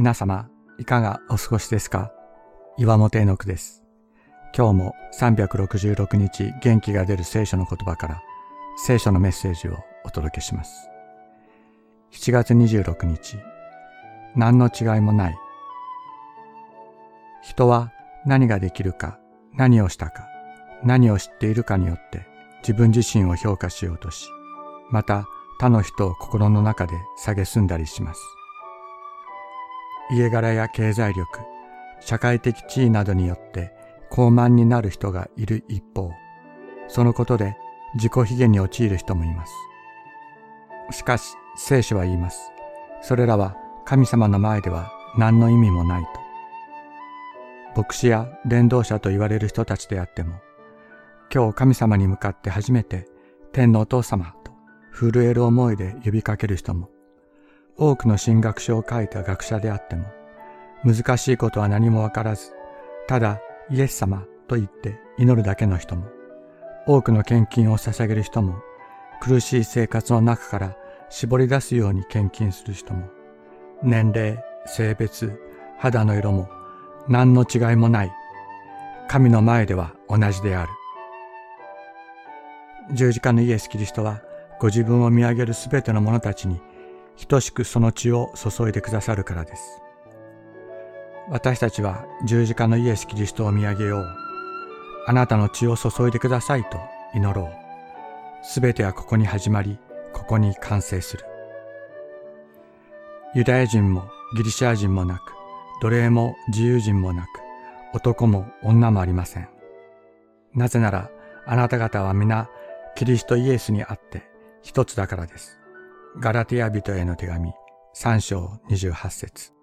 皆様、いかがお過ごしですか？岩本絵の句です。今日も366日元気が出る聖書の言葉から聖書のメッセージをお届けします。7月26日、何の違いもない。人は何ができるか、何をしたか、何を知っているかによって自分自身を評価しようとし、また他の人を心の中で蔑んだりします。家柄や経済力、社会的地位などによって高慢になる人がいる一方、そのことで自己卑下に陥る人もいます。しかし、聖書は言います。それらは神様の前では何の意味もないと。牧師や伝道者と言われる人たちであっても、今日神様に向かって初めて天のお父様と震える思いで呼びかける人も、多くの進学書を書いた学者であっても、難しいことは何もわからず、ただイエス様と言って祈るだけの人も、多くの献金を捧げる人も、苦しい生活の中から絞り出すように献金する人も、年齢、性別、肌の色も何の違いもない。神の前では同じである。十字架のイエス・キリストはご自分を見上げるすべての者たちに等しくその血を注いでくださるからです。私たちは十字架のイエス・キリストを見上げよう。あなたの血を注いでくださいと祈ろう。すべてはここに始まり、ここに完成する。ユダヤ人もギリシャ人もなく、奴隷も自由人もなく、男も女もありません。なぜなら、あなた方は皆、キリストイエスにあって一つだからです。ガラテヤ人への手紙3章28節。